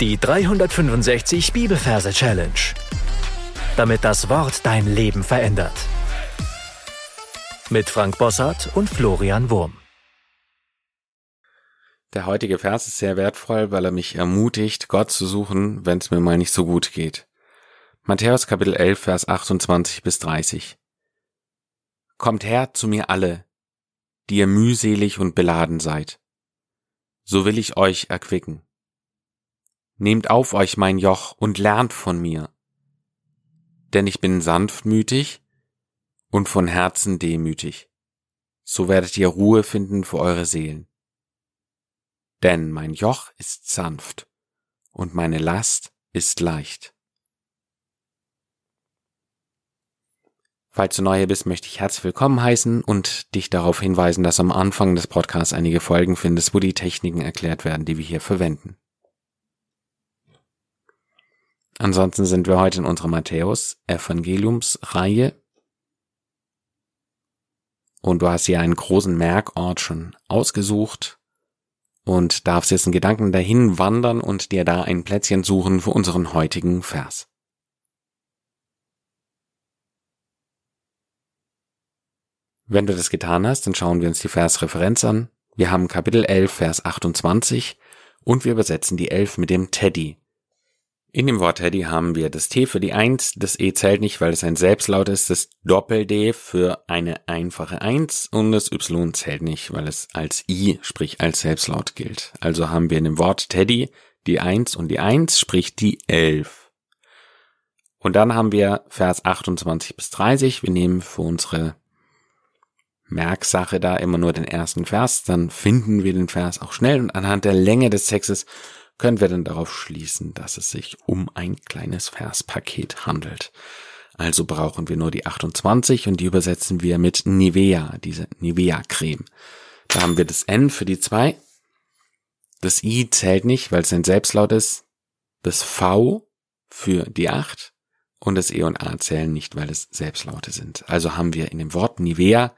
Die 365 Bibelverse Challenge. Damit das Wort dein Leben verändert. Mit Frank Bossart und Florian Wurm. Der heutige Vers ist sehr wertvoll, weil er mich ermutigt, Gott zu suchen, wenn es mir mal nicht so gut geht. Matthäus Kapitel 11, Vers 28 bis 30. Kommt her zu mir alle, die ihr mühselig und beladen seid. So will ich euch erquicken. Nehmt auf euch mein Joch und lernt von mir. Denn ich bin sanftmütig und von Herzen demütig. So werdet ihr Ruhe finden für eure Seelen. Denn mein Joch ist sanft und meine Last ist leicht. Falls du neu bist, möchte ich herzlich willkommen heißen und dich darauf hinweisen, dass am Anfang des Podcasts einige Folgen findest, wo die Techniken erklärt werden, die wir hier verwenden. Ansonsten sind wir heute in unserer Matthäus-Evangeliums-Reihe. Und du hast hier einen großen Merkort schon ausgesucht und darfst jetzt in Gedanken dahin wandern und dir da ein Plätzchen suchen für unseren heutigen Vers. Wenn du das getan hast, dann schauen wir uns die Versreferenz an. Wir haben Kapitel 11, Vers 28 und wir übersetzen die 11 mit dem Teddy. In dem Wort Teddy haben wir das T für die 1, das E zählt nicht, weil es ein Selbstlaut ist, das Doppel-D für eine einfache 1 und das Y zählt nicht, weil es als I, sprich als Selbstlaut gilt. Also haben wir in dem Wort Teddy die 1 und die 1, sprich die 11. Und dann haben wir Vers 28 bis 30. Wir nehmen für unsere Merksache da immer nur den ersten Vers, dann finden wir den Vers auch schnell und anhand der Länge des Textes können wir dann darauf schließen, dass es sich um ein kleines Verspaket handelt. Also brauchen wir nur die 28 und die übersetzen wir mit Nivea, diese Nivea-Creme. Da haben wir das N für die 2. Das I zählt nicht, weil es ein Selbstlaut ist. Das V für die 8 und das E und A zählen nicht, weil es Selbstlaute sind. Also haben wir in dem Wort Nivea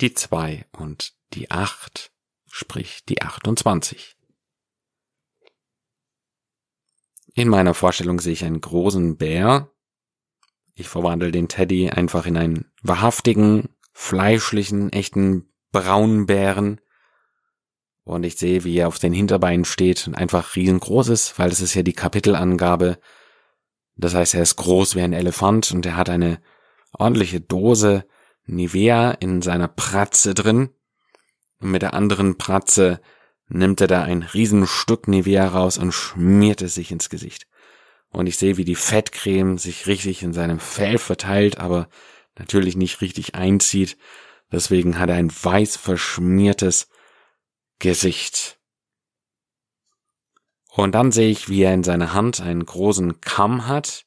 die 2 und die 8, sprich die 28. In meiner Vorstellung sehe ich einen großen Bär. Ich verwandle den Teddy einfach in einen wahrhaftigen, fleischlichen, echten braunen Bären. Und ich sehe, wie er auf den Hinterbeinen steht und einfach riesengroß ist, weil das ist ja die Kapitelangabe. Das heißt, er ist groß wie ein Elefant und er hat eine ordentliche Dose Nivea in seiner Pratze drin. Und mit der anderen Pratze nimmt er da ein Riesenstück Nivea raus und schmiert es sich ins Gesicht. Und ich sehe, wie die Fettcreme sich richtig in seinem Fell verteilt, aber natürlich nicht richtig einzieht. Deswegen hat er ein weiß verschmiertes Gesicht. Und dann sehe ich, wie er in seiner Hand einen großen Kamm hat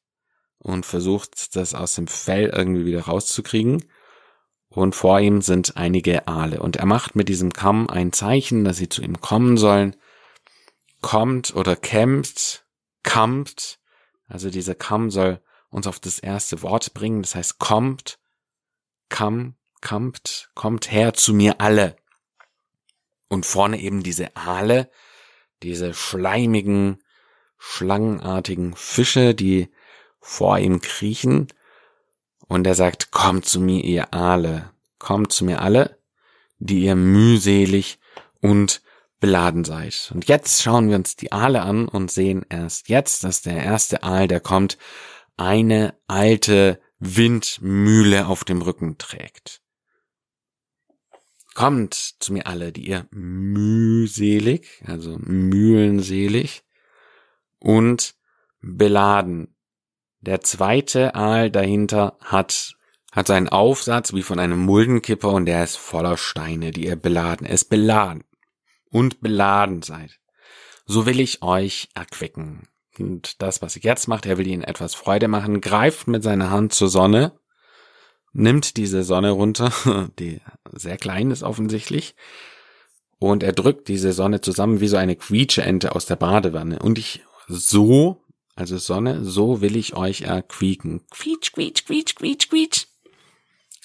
und versucht, das aus dem Fell irgendwie wieder rauszukriegen und vor ihm sind einige Aale. Und er macht mit diesem Kamm ein Zeichen, dass sie zu ihm kommen sollen. Kommt oder kämpft, kammt. Also dieser Kamm soll uns auf das erste Wort bringen. Das heißt, kommt, kamm, kammt, kommt her zu mir alle. Und vorne eben diese Aale, diese schleimigen, schlangenartigen Fische, die vor ihm kriechen und er sagt, kommt zu mir, ihr alle, kommt zu mir alle, die ihr mühselig und beladen seid. Und jetzt schauen wir uns die Aale an und sehen erst jetzt, dass der erste Aal, der kommt, eine alte Windmühle auf dem Rücken trägt. Kommt zu mir alle, die ihr mühselig, also mühlenselig und beladen der zweite Aal dahinter hat, hat seinen Aufsatz wie von einem Muldenkipper und der ist voller Steine, die ihr beladen, es beladen und beladen seid. So will ich euch erquicken. Und das, was ich jetzt macht, er will ihnen etwas Freude machen, greift mit seiner Hand zur Sonne, nimmt diese Sonne runter, die sehr klein ist offensichtlich, und er drückt diese Sonne zusammen wie so eine Quietscheente aus der Badewanne. Und ich so also Sonne, so will ich euch erquieken. Quietsch, quietsch, quietsch, quietsch, quietsch.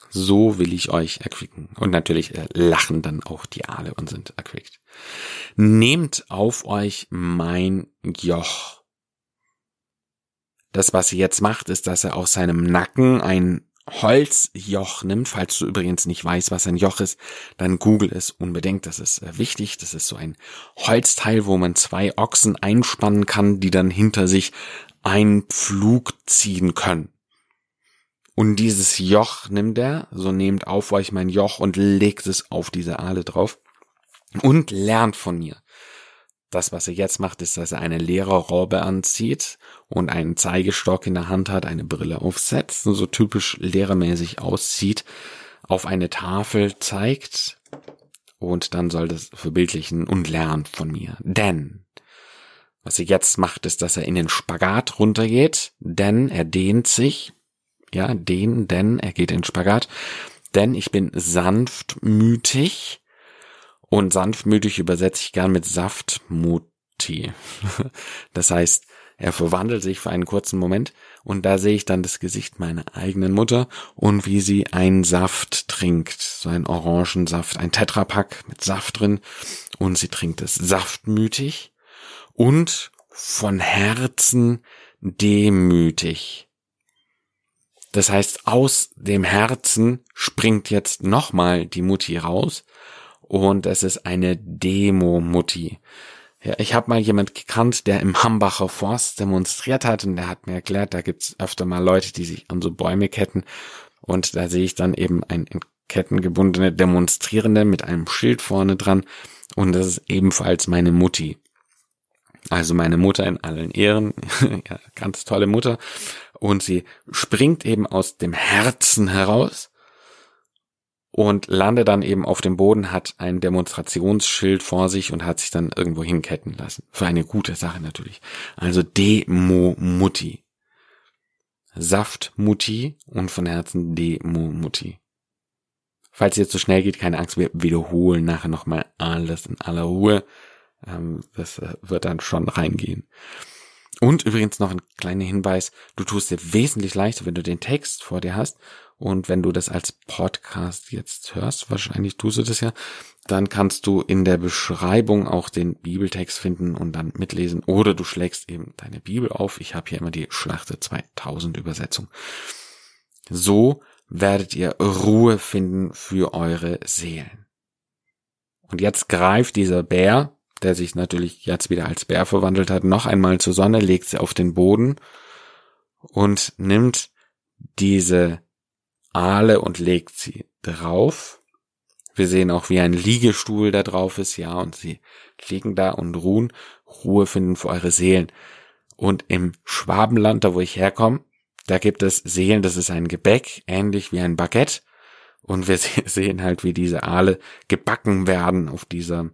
so will ich euch erquicken. Und natürlich äh, lachen dann auch die Aale und sind erquickt. Nehmt auf euch mein Joch. Das, was er jetzt macht, ist, dass er aus seinem Nacken ein Holzjoch nimmt. Falls du übrigens nicht weißt, was ein Joch ist, dann google es unbedingt. Das ist äh, wichtig. Das ist so ein Holzteil, wo man zwei Ochsen einspannen kann, die dann hinter sich einen Pflug ziehen können. Und dieses Joch nimmt er, so nehmt auf euch mein Joch und legt es auf diese Aale drauf und lernt von mir. Das, was er jetzt macht, ist, dass er eine leere Robe anzieht und einen Zeigestock in der Hand hat, eine Brille aufsetzt und so typisch lehrermäßig aussieht, auf eine Tafel zeigt und dann soll das verbildlichen und lernt von mir. Denn was er jetzt macht, ist, dass er in den Spagat runtergeht, denn er dehnt sich, ja, den, denn er geht in den Spagat, denn ich bin sanftmütig und sanftmütig übersetze ich gern mit saftmuti. das heißt, er verwandelt sich für einen kurzen Moment und da sehe ich dann das Gesicht meiner eigenen Mutter und wie sie einen Saft trinkt, so einen Orangensaft, ein Tetrapack mit Saft drin und sie trinkt es saftmütig und von Herzen demütig. Das heißt, aus dem Herzen springt jetzt nochmal die Mutti raus und es ist eine Demo-Mutti. Ja, ich habe mal jemand gekannt, der im Hambacher Forst demonstriert hat und der hat mir erklärt, da gibt's öfter mal Leute, die sich an so Bäume ketten und da sehe ich dann eben ein in Ketten gebundene Demonstrierende mit einem Schild vorne dran und das ist ebenfalls meine Mutti. Also meine Mutter in allen Ehren, ja, ganz tolle Mutter. Und sie springt eben aus dem Herzen heraus und landet dann eben auf dem Boden, hat ein Demonstrationsschild vor sich und hat sich dann irgendwo hinketten lassen. Für eine gute Sache natürlich. Also Demo-Mutti. Saft-Mutti und von Herzen Demo-Mutti. Falls es jetzt so schnell geht, keine Angst, wir wiederholen nachher nochmal alles in aller Ruhe. Ähm, das äh, wird dann schon reingehen. Und übrigens noch ein kleiner Hinweis, du tust dir wesentlich leichter, wenn du den Text vor dir hast. Und wenn du das als Podcast jetzt hörst, wahrscheinlich tust du das ja, dann kannst du in der Beschreibung auch den Bibeltext finden und dann mitlesen. Oder du schlägst eben deine Bibel auf. Ich habe hier immer die Schlachte 2000 Übersetzung. So werdet ihr Ruhe finden für eure Seelen. Und jetzt greift dieser Bär, der sich natürlich jetzt wieder als Bär verwandelt hat, noch einmal zur Sonne, legt sie auf den Boden und nimmt diese Aale und legt sie drauf. Wir sehen auch, wie ein Liegestuhl da drauf ist, ja, und sie liegen da und ruhen, Ruhe finden für eure Seelen. Und im Schwabenland, da wo ich herkomme, da gibt es Seelen, das ist ein Gebäck, ähnlich wie ein Baguette. Und wir sehen halt, wie diese Aale gebacken werden auf dieser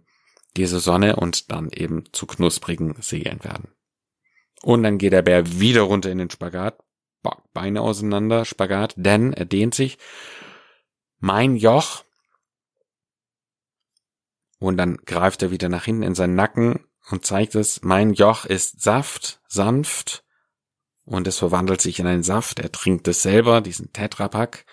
diese Sonne und dann eben zu knusprigen Seelen werden. Und dann geht der Bär wieder runter in den Spagat, Beine auseinander, Spagat, denn er dehnt sich. Mein Joch. Und dann greift er wieder nach hinten in seinen Nacken und zeigt es, mein Joch ist Saft, sanft, und es verwandelt sich in einen Saft. Er trinkt es selber, diesen Tetrapack.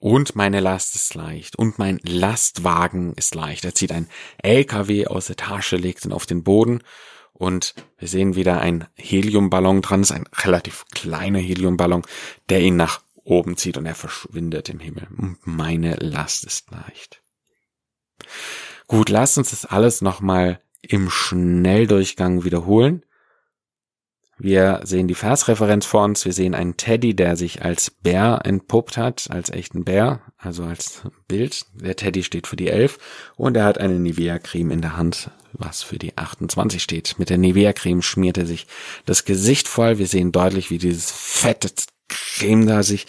Und meine Last ist leicht. Und mein Lastwagen ist leicht. Er zieht ein LKW aus der Tasche, legt ihn auf den Boden. Und wir sehen wieder ein Heliumballon dran. Das ist ein relativ kleiner Heliumballon, der ihn nach oben zieht und er verschwindet im Himmel. Meine Last ist leicht. Gut, lasst uns das alles nochmal im Schnelldurchgang wiederholen. Wir sehen die Versreferenz vor uns. Wir sehen einen Teddy, der sich als Bär entpuppt hat, als echten Bär, also als Bild. Der Teddy steht für die 11 und er hat eine Nivea-Creme in der Hand, was für die 28 steht. Mit der Nivea-Creme schmiert er sich das Gesicht voll. Wir sehen deutlich, wie dieses fette Creme da sich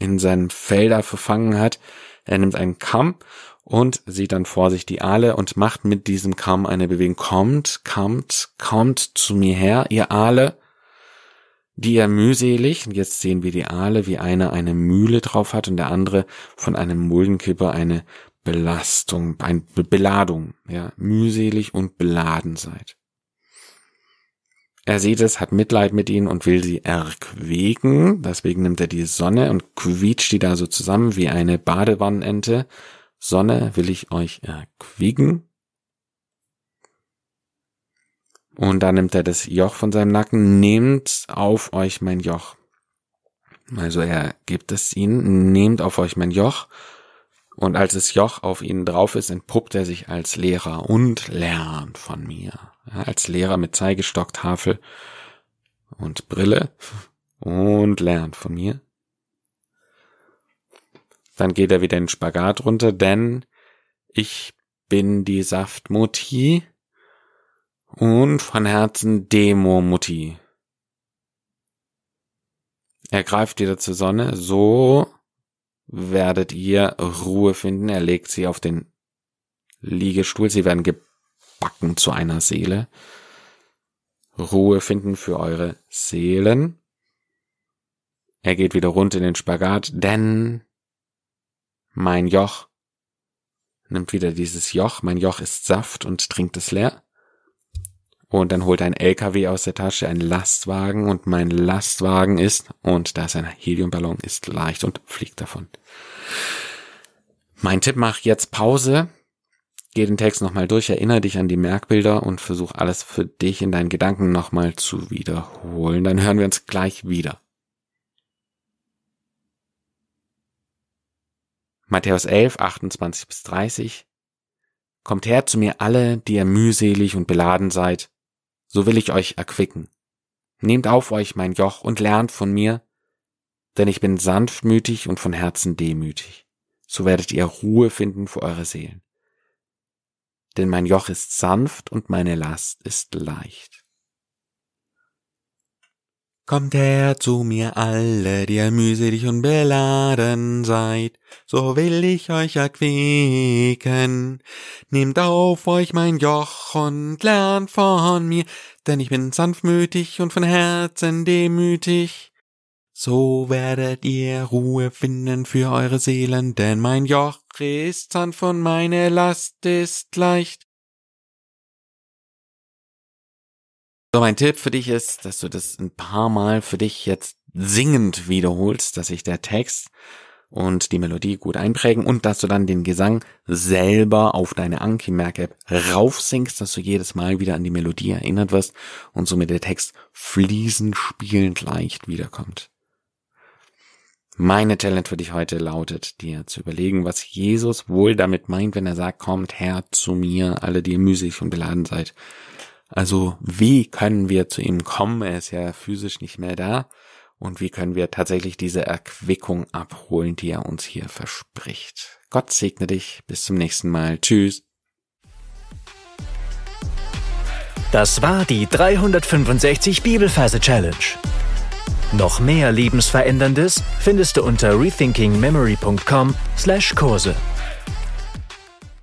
in seinem Fell da verfangen hat. Er nimmt einen Kamm und sieht dann vor sich die Aale und macht mit diesem Kamm eine Bewegung. Kommt, kommt, kommt zu mir her, ihr Aale die er mühselig, und jetzt sehen wir die Aale, wie einer eine Mühle drauf hat und der andere von einem Muldenkipper eine Belastung, eine Beladung, ja, mühselig und beladen seid. Er sieht es, hat Mitleid mit ihnen und will sie erquägen. Deswegen nimmt er die Sonne und quietscht die da so zusammen wie eine Badewannenente. Sonne will ich euch erquiegen. Und dann nimmt er das Joch von seinem Nacken, nehmt auf euch mein Joch. Also er gibt es ihnen, nehmt auf euch mein Joch. Und als das Joch auf ihnen drauf ist, entpuppt er sich als Lehrer und lernt von mir. Ja, als Lehrer mit Zeigestock, Tafel und Brille und lernt von mir. Dann geht er wieder in den Spagat runter, denn ich bin die Saftmutti und von Herzen Demo-Mutti. Er greift wieder zur Sonne, so werdet ihr Ruhe finden. Er legt sie auf den Liegestuhl, sie werden gebacken zu einer Seele. Ruhe finden für eure Seelen. Er geht wieder runter in den Spagat, denn mein Joch nimmt wieder dieses Joch, mein Joch ist Saft und trinkt es leer. Und dann holt ein LKW aus der Tasche, ein Lastwagen und mein Lastwagen ist, und da ist ein Heliumballon, ist leicht und fliegt davon. Mein Tipp, mach jetzt Pause, geh den Text nochmal durch, erinnere dich an die Merkbilder und versuch alles für dich in deinen Gedanken nochmal zu wiederholen. Dann hören wir uns gleich wieder. Matthäus 11, 28 bis 30. Kommt her zu mir alle, die ihr mühselig und beladen seid, so will ich euch erquicken. Nehmt auf euch mein Joch und lernt von mir, denn ich bin sanftmütig und von Herzen demütig. So werdet ihr Ruhe finden für eure Seelen. Denn mein Joch ist sanft und meine Last ist leicht. Kommt her zu mir alle, die ihr mühselig und beladen seid, so will ich euch erquicken. Nehmt auf euch mein Joch und lernt von mir, denn ich bin sanftmütig und von Herzen demütig. So werdet ihr Ruhe finden für eure Seelen, denn mein Joch ist sanft und meine Last ist leicht. So, mein Tipp für dich ist, dass du das ein paar Mal für dich jetzt singend wiederholst, dass sich der Text und die Melodie gut einprägen und dass du dann den Gesang selber auf deine Anki Merk App raufsingst, dass du jedes Mal wieder an die Melodie erinnert wirst und somit der Text fließend spielend leicht wiederkommt. Meine Challenge für dich heute lautet, dir zu überlegen, was Jesus wohl damit meint, wenn er sagt, kommt her zu mir, alle, die ihr müßig und beladen seid also wie können wir zu ihm kommen? Er ist ja physisch nicht mehr da. Und wie können wir tatsächlich diese Erquickung abholen, die er uns hier verspricht? Gott segne dich. Bis zum nächsten Mal. Tschüss. Das war die 365 Bibelferse Challenge. Noch mehr Lebensveränderndes findest du unter rethinkingmemory.com/Kurse.